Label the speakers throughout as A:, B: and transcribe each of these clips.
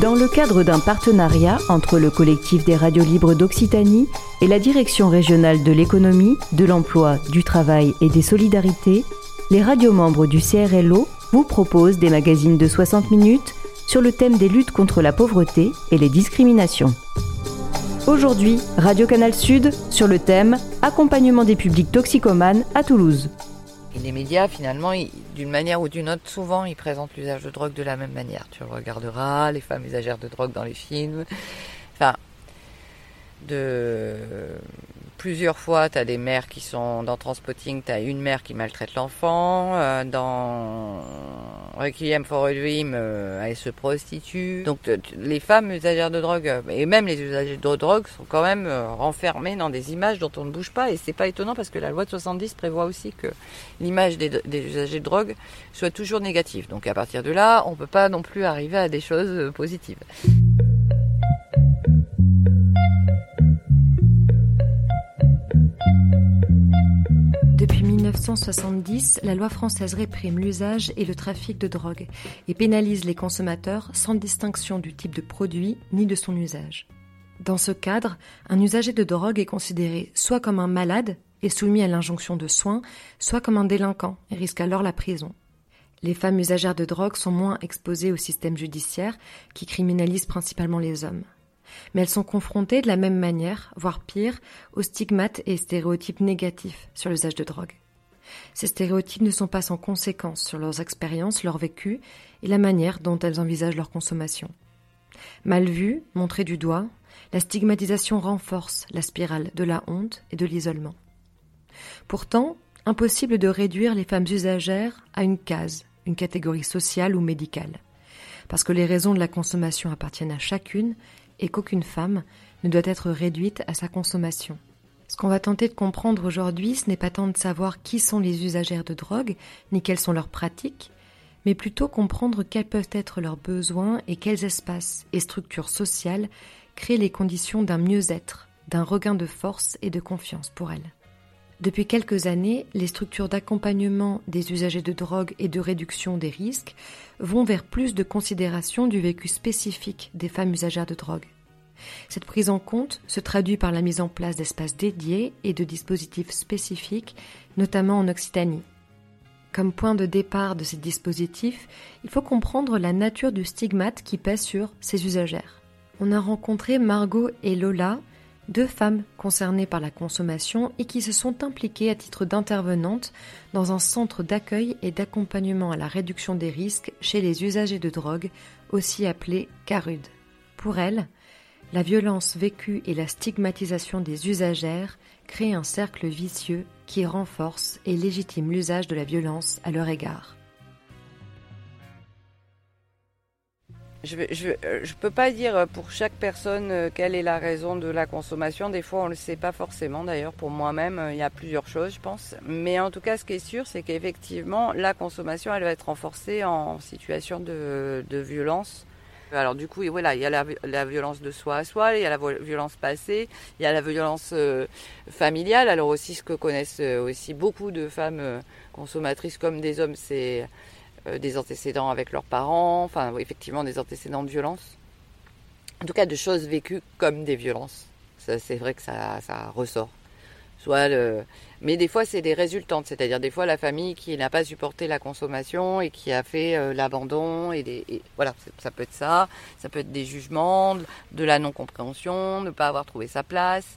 A: Dans le cadre d'un partenariat entre le collectif des radios libres d'Occitanie et la direction régionale de l'économie, de l'emploi, du travail et des solidarités, les radios membres du CRLO vous proposent des magazines de 60 minutes sur le thème des luttes contre la pauvreté et les discriminations. Aujourd'hui, Radio Canal Sud sur le thème Accompagnement des publics toxicomanes à Toulouse.
B: Et les médias, finalement, d'une manière ou d'une autre, souvent, ils présentent l'usage de drogue de la même manière. Tu regarderas les femmes usagères de drogue dans les films. Enfin, de plusieurs fois, tu as des mères qui sont dans Transpotting, tu as une mère qui maltraite l'enfant. Euh, dans Requiem for a Dream, euh, elle se prostitue. Donc les femmes usagères de drogue, euh, et même les usagers de drogue, sont quand même renfermés dans des images dont on ne bouge pas. Et c'est pas étonnant parce que la loi de 70 prévoit aussi que l'image des, des, usagers de drogue soit toujours négative. Donc à partir de là, on peut pas non plus arriver à des choses positives.
A: 1970, la loi française réprime l'usage et le trafic de drogue et pénalise les consommateurs sans distinction du type de produit ni de son usage. Dans ce cadre, un usager de drogue est considéré soit comme un malade et soumis à l'injonction de soins, soit comme un délinquant et risque alors la prison. Les femmes usagères de drogue sont moins exposées au système judiciaire qui criminalise principalement les hommes. Mais elles sont confrontées de la même manière, voire pire, aux stigmates et stéréotypes négatifs sur l'usage de drogue. Ces stéréotypes ne sont pas sans conséquences sur leurs expériences, leur vécu et la manière dont elles envisagent leur consommation. Mal vue, montrée du doigt, la stigmatisation renforce la spirale de la honte et de l'isolement. Pourtant, impossible de réduire les femmes usagères à une case, une catégorie sociale ou médicale, parce que les raisons de la consommation appartiennent à chacune et qu'aucune femme ne doit être réduite à sa consommation. Ce qu'on va tenter de comprendre aujourd'hui, ce n'est pas tant de savoir qui sont les usagères de drogue, ni quelles sont leurs pratiques, mais plutôt comprendre quels peuvent être leurs besoins et quels espaces et structures sociales créent les conditions d'un mieux-être, d'un regain de force et de confiance pour elles. Depuis quelques années, les structures d'accompagnement des usagers de drogue et de réduction des risques vont vers plus de considération du vécu spécifique des femmes usagères de drogue. Cette prise en compte se traduit par la mise en place d'espaces dédiés et de dispositifs spécifiques, notamment en Occitanie. Comme point de départ de ces dispositifs, il faut comprendre la nature du stigmate qui pèse sur ces usagères. On a rencontré Margot et Lola, deux femmes concernées par la consommation et qui se sont impliquées à titre d'intervenantes dans un centre d'accueil et d'accompagnement à la réduction des risques chez les usagers de drogue, aussi appelé CARUD. Pour elles, la violence vécue et la stigmatisation des usagères créent un cercle vicieux qui renforce et légitime l'usage de la violence à leur égard.
B: Je ne euh, peux pas dire pour chaque personne euh, quelle est la raison de la consommation. Des fois, on ne le sait pas forcément. D'ailleurs, pour moi-même, euh, il y a plusieurs choses, je pense. Mais en tout cas, ce qui est sûr, c'est qu'effectivement, la consommation, elle va être renforcée en situation de violence alors du coup, voilà, il y a la, violence de soi à soi, il y a la violence passée, il y a la violence euh, familiale. Alors aussi, ce que connaissent euh, aussi beaucoup de femmes euh, consommatrices comme des hommes, c'est des antécédents avec leurs parents, enfin effectivement des antécédents de violence. En tout cas, de choses vécues comme des violences. c'est vrai que ça ressort soit le... Mais des fois, c'est des résultantes, c'est-à-dire des fois la famille qui n'a pas supporté la consommation et qui a fait euh, l'abandon et, des... voilà, ça peut être ça, ça peut être des jugements, de la non-compréhension, ne pas avoir trouvé sa place.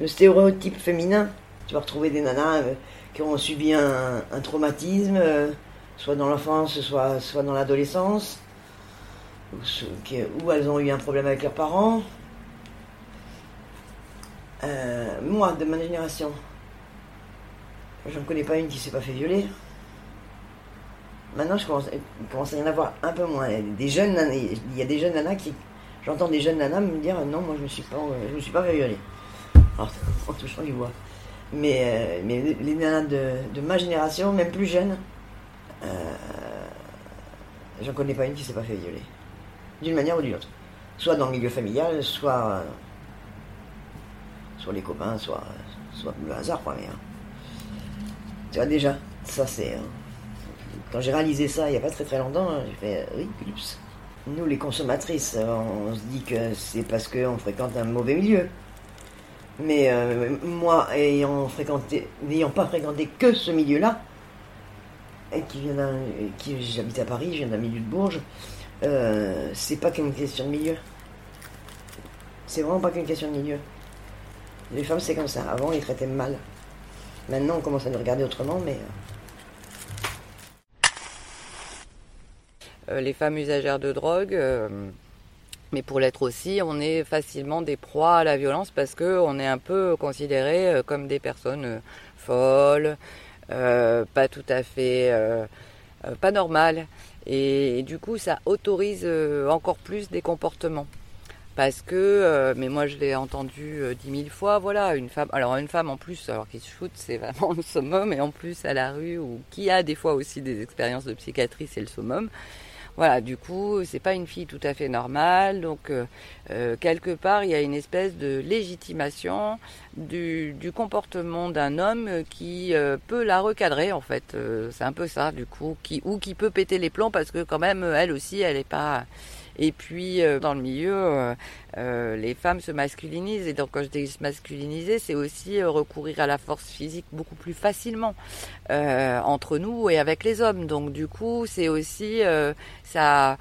C: Le stéréotype féminin, tu vas retrouver des nanas euh, qui ont subi un, traumatisme, euh, soit dans l'enfance, soit, soit dans l'adolescence, ou elles ont eu un problème avec leurs parents, euh, moi, de ma génération, j'en connais pas une qui s'est pas fait violer. Maintenant, je commence, à y en avoir un peu moins. Il y a des jeunes nanas qui, j'entends des jeunes nanas me dire non, moi je me suis pas, je me suis pas fait violer. Alors, en touchant du bois. Mais, euh, mais les nanas de, ma génération, même plus jeunes, euh, j'en connais pas une qui s'est pas fait violer. D'une manière ou d'une autre. Soit dans le milieu familial, soit soit les copains, soit, le hasard, quoi. Mais, hein. Tu vois, déjà, ça c'est. Hein. quand j'ai réalisé ça il n'y a pas très très longtemps, j'ai fait oui, Nous, les consommatrices, on se dit que c'est parce qu'on fréquente un mauvais milieu. Mais moi, ayant fréquenté, n'ayant pas fréquenté que ce milieu-là, qui vient qui j'habite à Paris, je viens d'un milieu de Bourges, euh, c'est pas qu'une question de milieu. C'est vraiment pas qu'une question de milieu. Les femmes, c'est comme ça. Avant, ils traitaient mal. Maintenant, on commence à nous regarder autrement, mais.
B: Euh, les femmes usagères de drogue, euh, mais pour l'être aussi, on est facilement des proies à la violence parce qu'on est un peu considérés comme des personnes folles, pas tout à fait. pas normales. Et, du coup, ça autorise euh, encore plus des comportements. Parce que, euh, mais moi je l'ai entendu euh, dix mille fois, voilà, une femme, alors une femme en plus, alors qui se shoot, c'est vraiment le summum, et en plus à la rue, ou qui a des fois aussi des expériences de psychiatrie, c'est le summum. Voilà, du coup, c'est pas une fille tout à fait normale. Donc, euh, euh, quelque part, il y a une espèce de légitimation du, comportement d'un homme qui euh, peut la recadrer, en fait. c'est un peu ça, du coup, qui, ou qui peut péter les plombs parce que quand même, elle aussi, elle n'est pas et puis euh, dans le milieu, euh, euh, les femmes se masculinisent. Et donc quand je dis se masculiniser, c'est aussi recourir à la force physique beaucoup plus facilement entre nous et avec les hommes. Donc du coup, c'est aussi ça.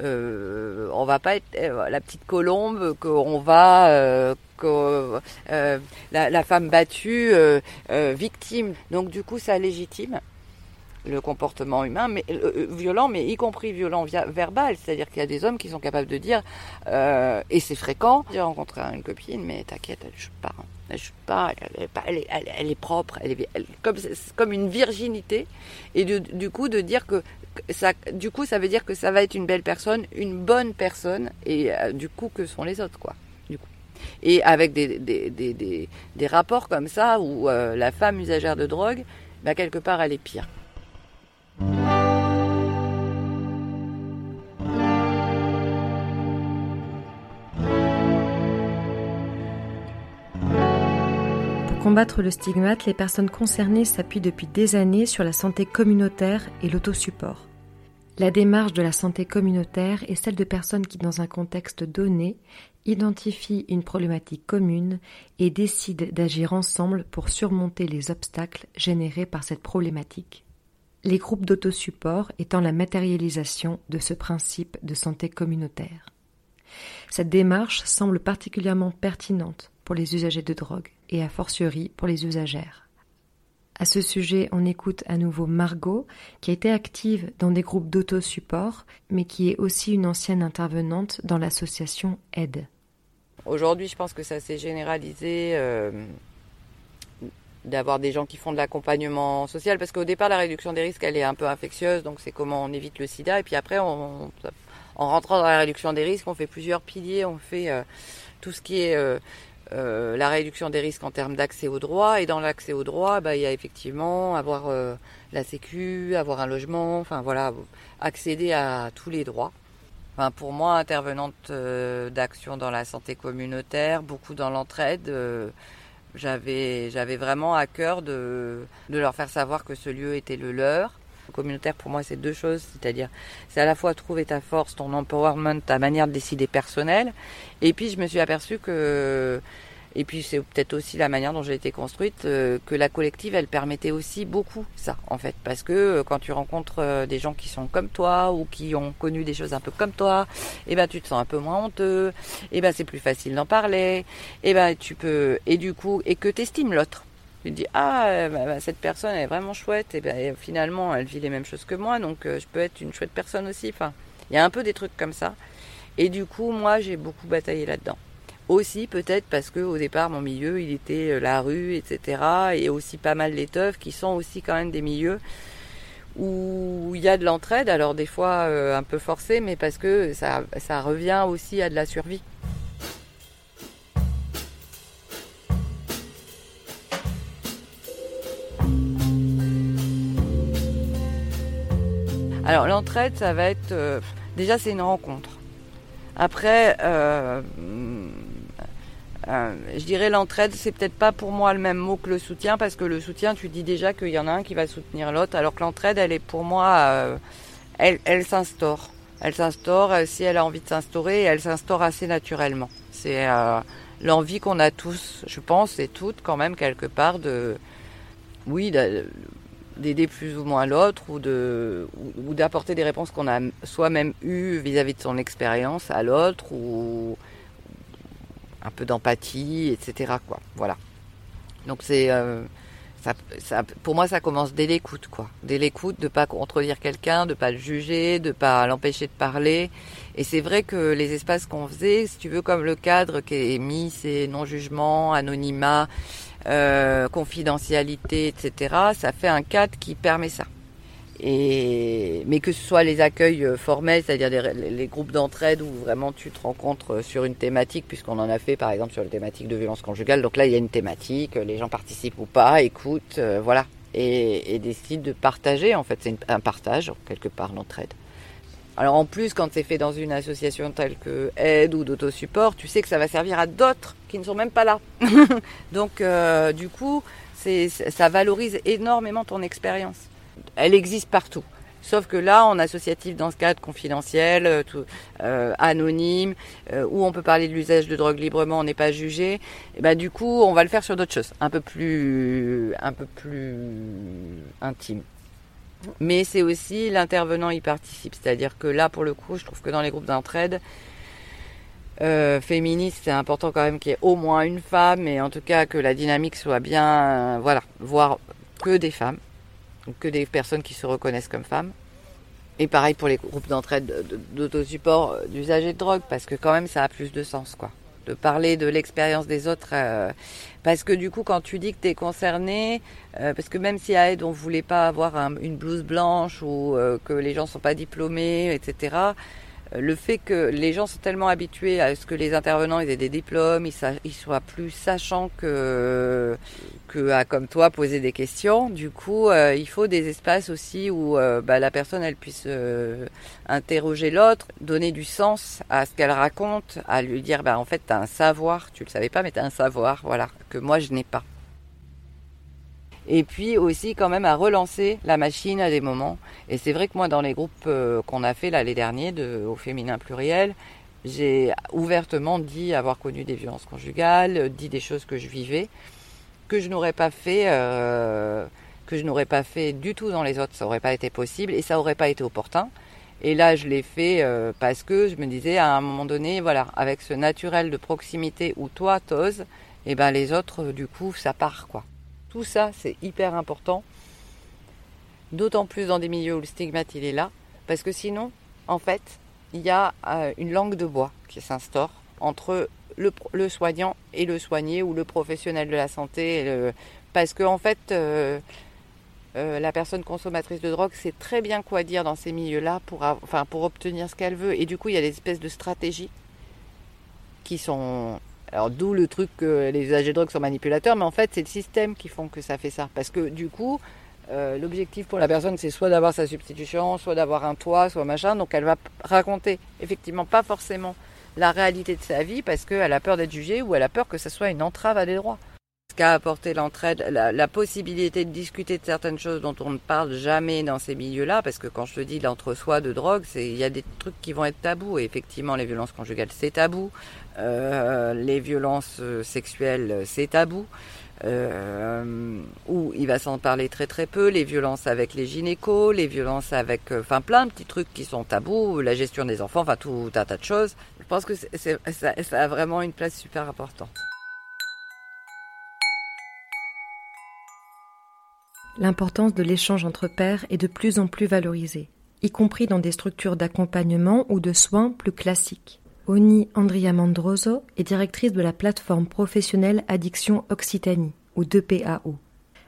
B: Euh, on va pas être la petite colombe qu'on va que, la, la, femme battue victime donc du coup ça légitime le comportement humain, mais euh, euh, violent, mais y compris violent verbal. C'est-à-dire qu'il y a des hommes qui sont capables de dire, euh, et c'est fréquent. J'ai rencontré une copine, mais t'inquiète, elle joue pas, hein. elle joue pas, elle est, pas, elle est, propre, elle est, comme une virginité. Et du, coup de dire que ça, du coup, ça veut dire que ça va être une belle personne, une bonne personne, et du coup, que sont les autres, quoi. Du coup. Et avec des, rapports comme ça où la femme usagère de drogue, bah, quelque part, elle est pire.
A: Pour combattre le stigmate, les personnes concernées s'appuient depuis des années sur la santé communautaire et l'autosupport. La démarche de la santé communautaire est celle de personnes qui, dans un contexte donné, identifient une problématique commune et décident d'agir ensemble pour surmonter les obstacles générés par cette problématique les groupes d'autosupport étant la matérialisation de ce principe de santé communautaire. Cette démarche semble particulièrement pertinente pour les usagers de drogue et a fortiori pour les usagères. À ce sujet, on écoute à nouveau Margot, qui a été active dans des groupes d'autosupport, mais qui est aussi une ancienne intervenante dans l'association AIDE.
B: Aujourd'hui, je pense que ça s'est généralisé euh, d'avoir des gens qui font de l'accompagnement social parce qu'au départ la réduction des risques elle est un peu infectieuse donc c'est comment on évite le sida. Et puis après on, en rentrant dans la réduction des risques on fait plusieurs piliers. On fait euh, tout ce qui est euh, euh, la réduction des risques en termes d'accès aux droits et dans l'accès aux droits bah, il y a effectivement avoir la sécu avoir un logement enfin voilà accéder à tous les droits. Enfin, pour moi, intervenante d'action dans la santé communautaire, beaucoup dans l'entraide, j'avais, j'avais vraiment à cœur de, de leur faire savoir que ce lieu était le leur. Le communautaire, pour moi, c'est deux choses, c'est-à-dire, c'est à la fois trouver ta force, ton empowerment, ta manière de décider personnelle, et puis je me suis aperçue que et puis c'est peut-être aussi la manière dont j'ai été construite, euh, que la collective, elle permettait aussi beaucoup ça, en fait. Parce que euh, quand tu rencontres euh, des gens qui sont comme toi ou qui ont connu des choses un peu comme toi, et eh ben tu te sens un peu moins honteux, et eh ben c'est plus facile d'en parler, et eh ben tu peux, et du coup, et que t'estimes l'autre. Tu te dis ah bah, bah, cette personne est vraiment chouette et ben finalement elle vit les mêmes choses que moi donc je peux être une chouette personne aussi. Enfin il y a un peu des trucs comme ça et du coup moi j'ai beaucoup bataillé là-dedans. Aussi peut-être parce que au départ mon milieu il était euh, la rue, etc. Et aussi pas mal les teufs qui sont aussi quand même des milieux où il y a de l'entraide, alors des fois euh, un peu forcé, mais parce que ça, ça revient aussi à de la survie. Alors l'entraide, ça va être... Euh, déjà c'est une rencontre. Après, je dirais l'entraide, c'est peut-être pas pour moi le même mot que le soutien, parce que le soutien, tu dis déjà qu'il y en a un qui va soutenir l'autre, alors que l'entraide, elle est pour moi, euh, elle, s'instaure. Elle s'instaure euh, si elle a envie de s'instaurer, elle s'instaure assez naturellement. C'est l'envie qu'on a tous, je pense, et toutes quand même quelque part de, oui, d'aider plus ou moins l'autre ou d'apporter des réponses qu'on a soi-même eues vis-à-vis de son expérience à l'autre ou un peu d'empathie, etc. Quoi. Voilà. Donc c'est euh, ça, pour moi ça commence dès l'écoute quoi, dès l'écoute de pas contredire quelqu'un, de pas le juger, de pas l'empêcher de parler. Et c'est vrai que les espaces qu'on faisait, si tu veux comme le cadre qui est mis, c'est non jugement, anonymat, euh, confidentialité, etc. Ça fait un cadre qui permet ça. Et, mais que ce soit les accueils euh, formels, c'est-à-dire les, groupes d'entraide où vraiment tu te rencontres euh, sur une thématique, puisqu'on en a fait par exemple sur la thématique de violence conjugale. Donc là, il y a une thématique, les gens participent ou pas, écoutent, voilà, et, décident de partager. En fait, c'est un partage quelque part l'entraide. Alors en plus, quand c'est fait dans une association telle que Aide ou d'autosupport, tu sais que ça va servir à d'autres qui ne sont même pas là. Donc euh, du coup, ça valorise énormément ton expérience. Elle existe partout. Sauf que là, en associatif, dans ce cadre confidentiel, euh, euh, anonyme, où on peut parler de l'usage de drogue librement, on n'est pas jugé. Et ben du coup, on va le faire sur d'autres choses, un peu plus, un peu plus intime. Mais c'est aussi l'intervenant y participe. C'est-à-dire que là, pour le coup, je trouve que dans les groupes d'entraide euh, féministes, c'est important quand même qu'il y ait au moins une femme, et en tout cas que la dynamique soit bien, euh, voilà, voire que des femmes, que des personnes qui se reconnaissent comme femmes. Et pareil pour les groupes d'entraide d'autosupport euh, d'usagers de drogue, parce que quand même ça a plus de sens, quoi de parler de l'expérience des autres. Euh, parce que du coup, quand tu dis que tu es concerné, euh, parce que même si à aide, on voulait pas avoir une blouse blanche ou euh, que les gens sont pas diplômés, etc., le fait que les gens sont tellement habitués à ce que les intervenants aient des diplômes, ils, soient plus sachants que, que à, comme toi, poser des questions. Du coup, euh, il faut des espaces aussi où euh, bah, la personne, elle puisse euh, interroger l'autre, donner du sens à ce qu'elle raconte, à lui dire, bah, en fait, tu as un savoir, tu le savais pas, mais tu as un savoir, voilà, que moi, je n'ai pas et puis aussi quand même à relancer la machine à des moments. Et c'est vrai que moi dans les groupes euh, qu'on a fait l'année dernière de, au féminin pluriel, j'ai ouvertement dit avoir connu des violences conjugales, dit des choses que je vivais, que je n'aurais pas fait, euh, que je n'aurais pas fait du tout dans les autres, ça n'aurait pas été possible et ça n'aurait pas été opportun. Et là, je l'ai fait euh, parce que je me disais à un moment donné, voilà, avec ce naturel de proximité où toi t'oses, et eh ben les autres, du coup, ça part quoi. Tout ça, c'est hyper important. D'autant plus dans des milieux où le stigmate, il est là. Parce que sinon, en fait, il y a euh, une langue de bois qui s'instaure entre le, soignant et le soigné ou le professionnel de la santé. parce que, en fait, euh, euh, la personne consommatrice de drogue sait très bien quoi dire dans ces milieux-là pour, obtenir ce qu'elle veut. Et du coup, il y a des espèces de stratégies qui sont alors d'où le truc que les usagers de drogue sont manipulateurs, mais en fait c'est le système qui font que ça fait ça. Parce que du coup, euh, l'objectif pour la personne c'est soit d'avoir sa substitution, soit d'avoir un toit, soit machin. Donc elle va raconter effectivement pas forcément la réalité de sa vie parce qu'elle a peur d'être jugée ou elle a peur que ce soit une entrave à des droits. Ce qu'a apporté l'entraide, la, la, possibilité de discuter de certaines choses dont on ne parle jamais dans ces milieux-là, parce que quand je te dis l'entre-soi de drogue, c'est il y a des trucs qui vont être tabous. Et effectivement, les violences conjugales, c'est tabou. Euh, les violences euh, sexuelles, c'est tabou. Euh, où il va s'en parler très très peu, les violences avec les gynécos, les violences avec, euh, enfin plein de petits trucs qui sont tabous, la gestion des enfants, enfin tout un tas de choses. Je pense que c'est, ça, ça a vraiment une place super importante.
A: L'importance de l'échange entre pairs est de plus en plus valorisée, y compris dans des structures d'accompagnement ou de soins plus classiques. Oni Andrea Mandroso est directrice de la plateforme professionnelle Addiction Occitanie, ou 2PAO.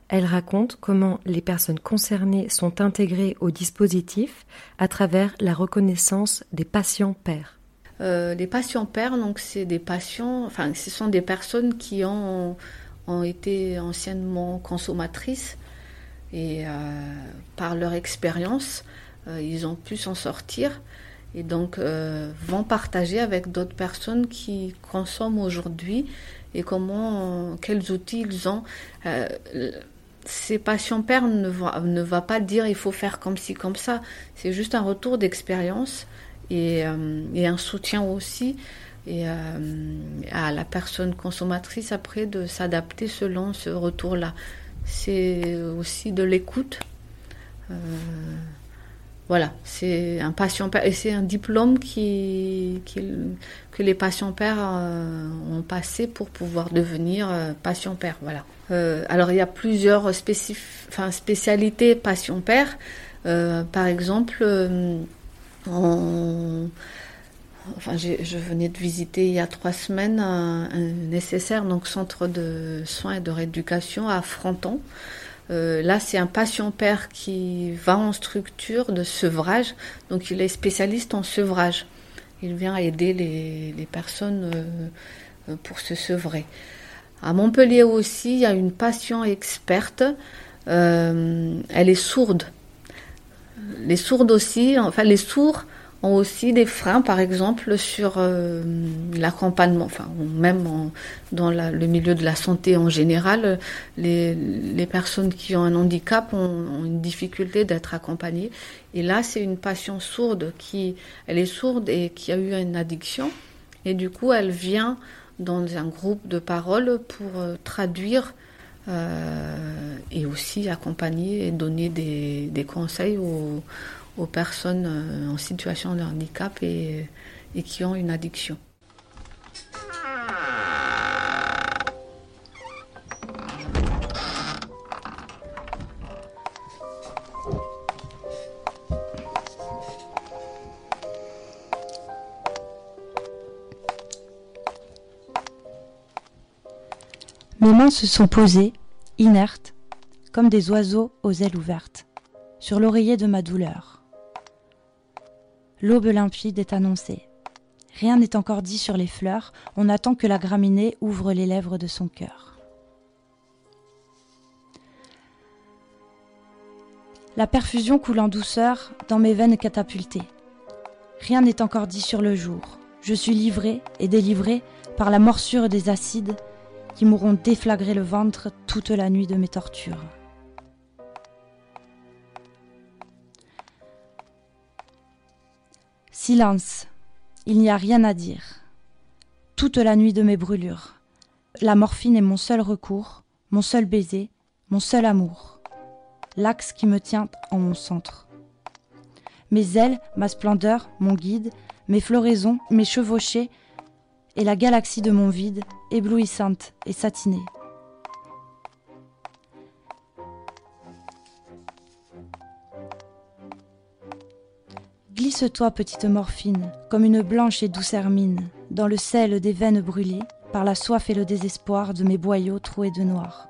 A: Elle raconte comment les personnes concernées sont intégrées au dispositif à travers la reconnaissance des patients pairs.
D: Euh, les patients pairs, donc c'est des patients, enfin ce sont des personnes qui ont été anciennement consommatrices et euh, par leur expérience, euh, ils ont pu s'en sortir et donc euh, vont partager avec d'autres personnes qui consomment aujourd'hui et comment, quels outils ils ont. ces patients pères ne va, pas dire il faut faire comme ci, comme ça. C'est juste un retour d'expérience et, un soutien aussi à la personne consommatrice après de s'adapter selon ce retour-là. C'est aussi de l'écoute. Euh, voilà, c'est un patient c'est un diplôme que les patients pères euh, ont passé pour pouvoir devenir euh, patient père. Voilà. alors il y a plusieurs spécialités patient père. par exemple, enfin, je venais de visiter il y a trois semaines un, nécessaire donc centre de soins et de rééducation à Fronton. Euh, là, c'est un patient-père qui va en structure de sevrage, donc il est spécialiste en sevrage. Il vient aider les, personnes euh, euh, pour se sevrer. À Montpellier aussi, il y a une patiente experte. elle est sourde. Les sourdes aussi, enfin les sourds ont aussi des freins, par exemple, sur euh, l'accompagnement, enfin, même dans le milieu de la santé en général, les, personnes qui ont un handicap ont, une difficulté d'être accompagnées. Et là, c'est une patiente sourde qui, elle est sourde et qui a eu une addiction. Et du coup, elle vient dans un groupe de parole pour euh, traduire euh, et aussi accompagner et donner des, des conseils aux aux personnes euh, en situation de handicap et, et qui ont une addiction.
E: Mes mains se sont posées, inertes, comme des oiseaux aux ailes ouvertes, sur l'oreiller de ma douleur. L'aube limpide est annoncée. Rien n'est encore dit sur les fleurs, on attend que la graminée ouvre les lèvres de son cœur. La perfusion coule en douceur dans mes veines catapultées. Rien n'est encore dit sur le jour. Je suis livré et délivré par la morsure des acides qui m'auront déflagré le ventre toute la nuit de mes tortures. Silence. Il n'y a rien à dire. Toute la nuit de mes brûlures. La morphine est mon seul recours, mon seul baiser, mon seul amour. L'axe qui me tient en mon centre. Mes ailes, ma splendeur, mon guide, mes floraisons, mes chevauchés, et la galaxie de mon vide, éblouissante et satinée. Glisse-toi, petite morphine, comme une blanche et douce hermine, dans le sel des veines brûlées, par la soif et le désespoir de mes boyaux troués de noir.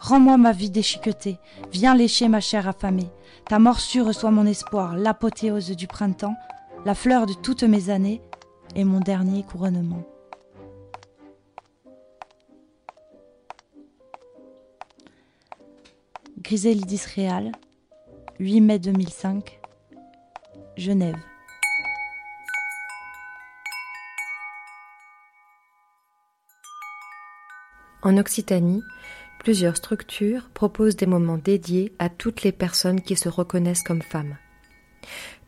E: Rends-moi ma vie déchiquetée, viens lécher ma chair affamée. Ta morsure soit mon espoir, l'apothéose du printemps, la fleur de toutes mes années et mon dernier couronnement. Griselidis Réal, 8 mai 2005, Genève.
A: En Occitanie, plusieurs structures proposent des moments dédiés à toutes les personnes qui se reconnaissent comme femmes.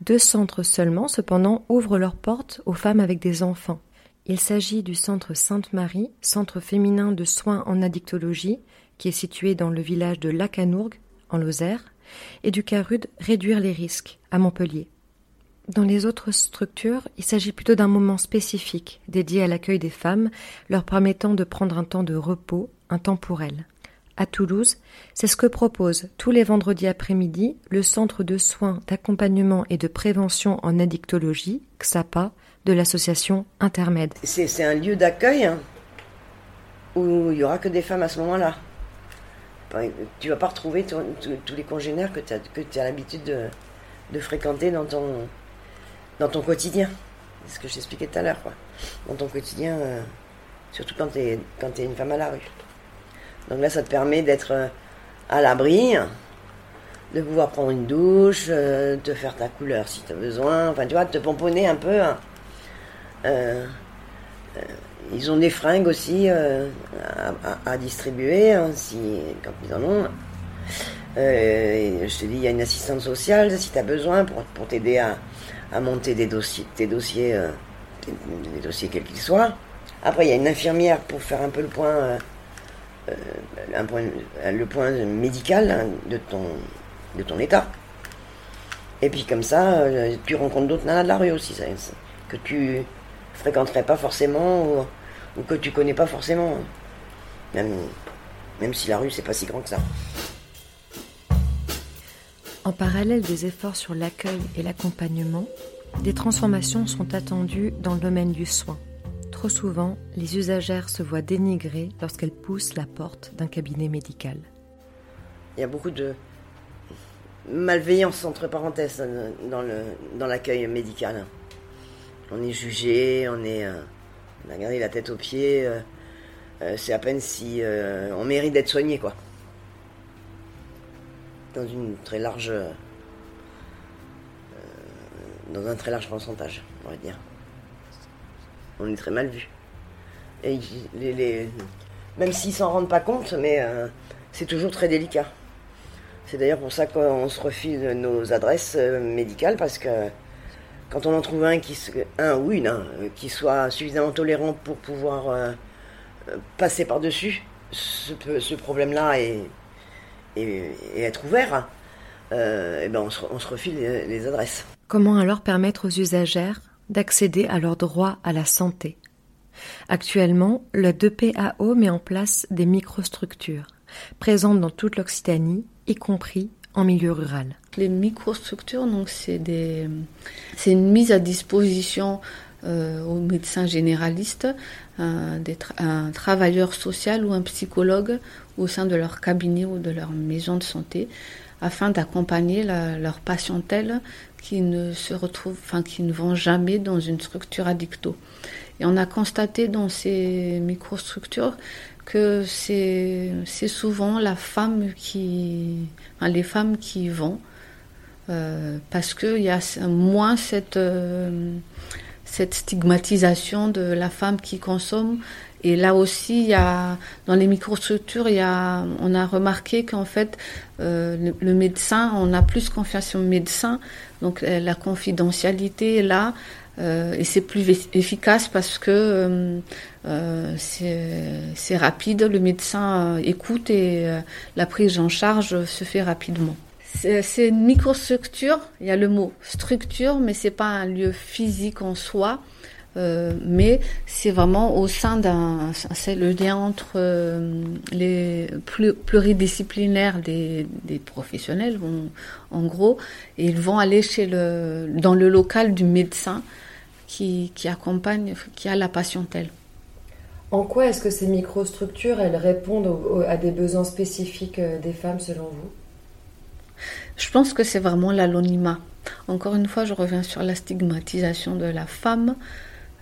A: Deux centres seulement, cependant, ouvrent leurs portes aux femmes avec des enfants. Il s'agit du centre Sainte-Marie, centre féminin de soins en addictologie, qui est situé dans le village de Lacanourgue, en Lozère, et du CARUD Réduire les risques, à Montpellier. Dans les autres structures, il s'agit plutôt d'un moment spécifique dédié à l'accueil des femmes, leur permettant de prendre un temps de repos, un temps pour elles. À Toulouse, c'est ce que propose tous les vendredis après-midi le Centre de soins, d'accompagnement et de prévention en addictologie, XAPA, de l'association Intermède.
C: C'est un lieu d'accueil hein, où il n'y aura que des femmes à ce moment-là. Tu vas pas retrouver tous les congénères que tu as, l'habitude de, de fréquenter dans ton, dans ton quotidien. C'est ce que je t'expliquais tout à l'heure, quoi. Dans ton quotidien, euh, surtout quand tu es, quand es une femme à la rue. Donc là, ça te permet d'être euh, à l'abri, de pouvoir prendre une douche, euh, de faire ta couleur si tu as besoin, enfin tu vois, te pomponner un peu. Hein. ils ont des fringues aussi à, distribuer, hein, si, quand ils en ont. je te dis, il y a une assistante sociale si tu as besoin pour, pour t'aider à, à, monter des dossiers, tes dossiers, des, dossiers quels qu'ils soient. Après, il y a une infirmière pour faire un peu le point, un point le point médical hein, de, ton, de ton état. Et puis comme ça, euh, tu rencontres d'autres nanas de la rue aussi, que tu fréquenterais pas forcément ou, que tu connais pas forcément. Même, même si la rue, c'est pas si grand que ça.
A: En parallèle des efforts sur l'accueil et l'accompagnement, des transformations sont attendues dans le domaine du soin. Trop souvent, les usagères se voient dénigrées lorsqu'elles poussent la porte d'un cabinet médical.
C: Il y a beaucoup de, malveillance entre parenthèses dans l'accueil médical. On est jugé, on est euh, on a gardé la tête aux pieds. Euh, euh, c'est à peine si on mérite d'être soigné quoi. Dans une très large dans un très large pourcentage, on va dire. On est très mal vu. Et les, même s'ils s'en rendent pas compte, mais c'est toujours très délicat. C'est d'ailleurs pour ça qu'on se refile nos adresses euh, médicales parce que quand on en trouve un, qui, un ou une hein, qui soit suffisamment tolérant pour pouvoir euh, passer par-dessus ce, problème-là et, être ouvert, euh, et ben on, se, refile les, adresses.
A: Comment alors permettre aux usagères d'accéder à leurs droits à la santé? Actuellement, le 2PAO met en place des microstructures présentes dans toute l'Occitanie y compris en milieu rural.
D: Les microstructures, donc c'est des, c'est une mise à disposition euh, aux médecins généralistes, un, un travailleur social ou un psychologue au sein de leur cabinet ou de leur maison de santé, afin d'accompagner leur patientèle qui ne se retrouve, enfin qui ne vont jamais dans une structure addicto. Et on a constaté dans ces microstructures que c'est souvent la femme qui, les femmes qui vont, euh, parce qu'il y a moins cette, euh, cette stigmatisation de la femme qui consomme. Et là aussi, il y a, dans les microstructures, il y a, on a remarqué qu'en fait, euh, le, médecin, on a plus confiance au médecin, donc la confidentialité est là. Euh, et c'est plus efficace parce que euh, euh, c'est rapide, le médecin écoute et la prise en charge se fait rapidement. C'est une microstructure, il y a le mot structure, mais c'est pas un lieu physique en soi. Euh, mais c'est vraiment au sein d'un, c'est le lien entre les pluridisciplinaires des, des professionnels, en gros, et ils vont aller chez le, dans le local du médecin qui, accompagne, qui a la patientèle.
A: En quoi est-ce que ces microstructures, elles répondent à des besoins spécifiques euh, des femmes selon vous?
D: Je pense que c'est vraiment l'anonymat. Encore une fois, je reviens sur la stigmatisation de la femme.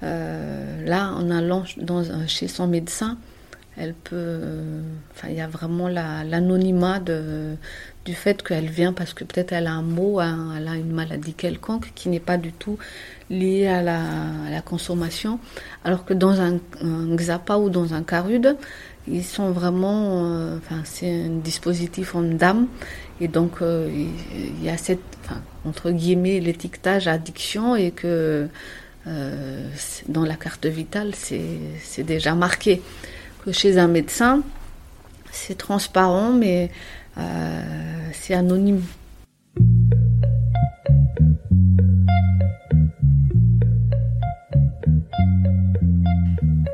D: Euh, là, en allant chez son médecin, elle peut. il y a vraiment l'anonymat du fait qu'elle vient parce que peut-être elle a un mot, elle a une maladie quelconque qui n'est pas du tout liée à la, consommation. Alors que dans un, XAPA ou dans un CARUD, ils sont vraiment. Euh, c'est un dispositif en dame. Et donc, euh, il y a cette. entre guillemets, l'étiquetage addiction et que. Euh, dans la carte vitale, c'est déjà marqué que chez un médecin, c'est transparent, mais c'est anonyme.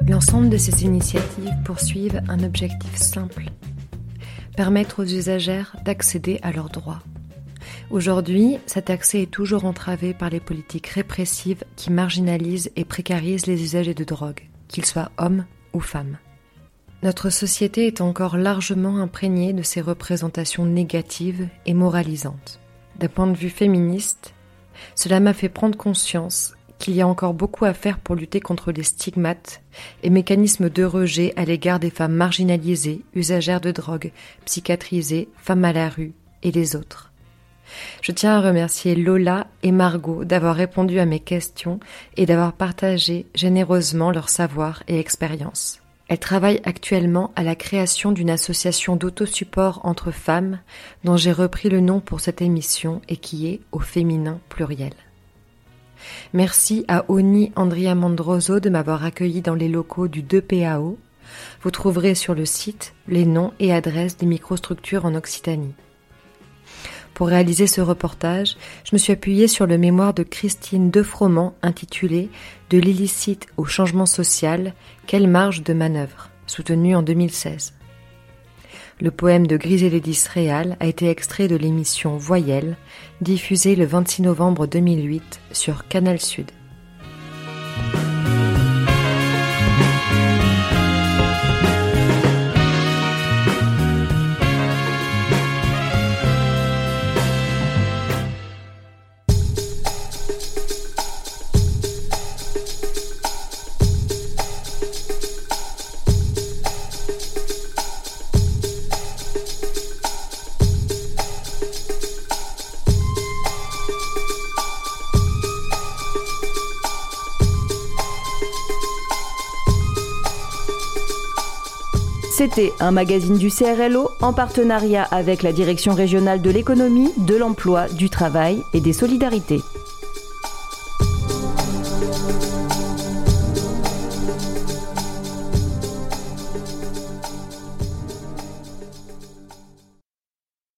A: L'ensemble de ces initiatives poursuivent un objectif simple permettre aux usagères d'accéder à leurs droits. Aujourd'hui, cet accès est toujours entravé par les politiques répressives qui marginalisent et précarisent les usagers de drogue, qu'ils soient hommes ou femmes. Notre société est encore largement imprégnée de ces représentations négatives et moralisantes. D'un point de vue féministe, cela m'a fait prendre conscience qu'il y a encore beaucoup à faire pour lutter contre les stigmates et mécanismes de rejet à l'égard des femmes marginalisées, usagères de drogue, psychiatrisées, femmes à la rue et les autres. Je tiens à remercier Lola et Margot d'avoir répondu à mes questions et d'avoir partagé généreusement leur savoir et expérience. Elles travaillent actuellement à la création d'une association d'autosupport entre femmes dont j'ai repris le nom pour cette émission et qui est au féminin pluriel. Merci à Oni Andrea Mandroso de m'avoir accueilli dans les locaux du 2PAO. Vous trouverez sur le site les noms et adresses des microstructures en Occitanie. Pour réaliser ce reportage, je me suis appuyée sur le mémoire de Christine Defroment intitulé De l'illicite au changement social, quelle marge de manœuvre, soutenu en 2016. Le poème de Griseledis Réal a été extrait de l'émission Voyelle, diffusée le 26 novembre 2008 sur Canal Sud.
F: Un magazine du CRLO en partenariat avec la Direction régionale de l'économie, de l'emploi, du travail et des solidarités.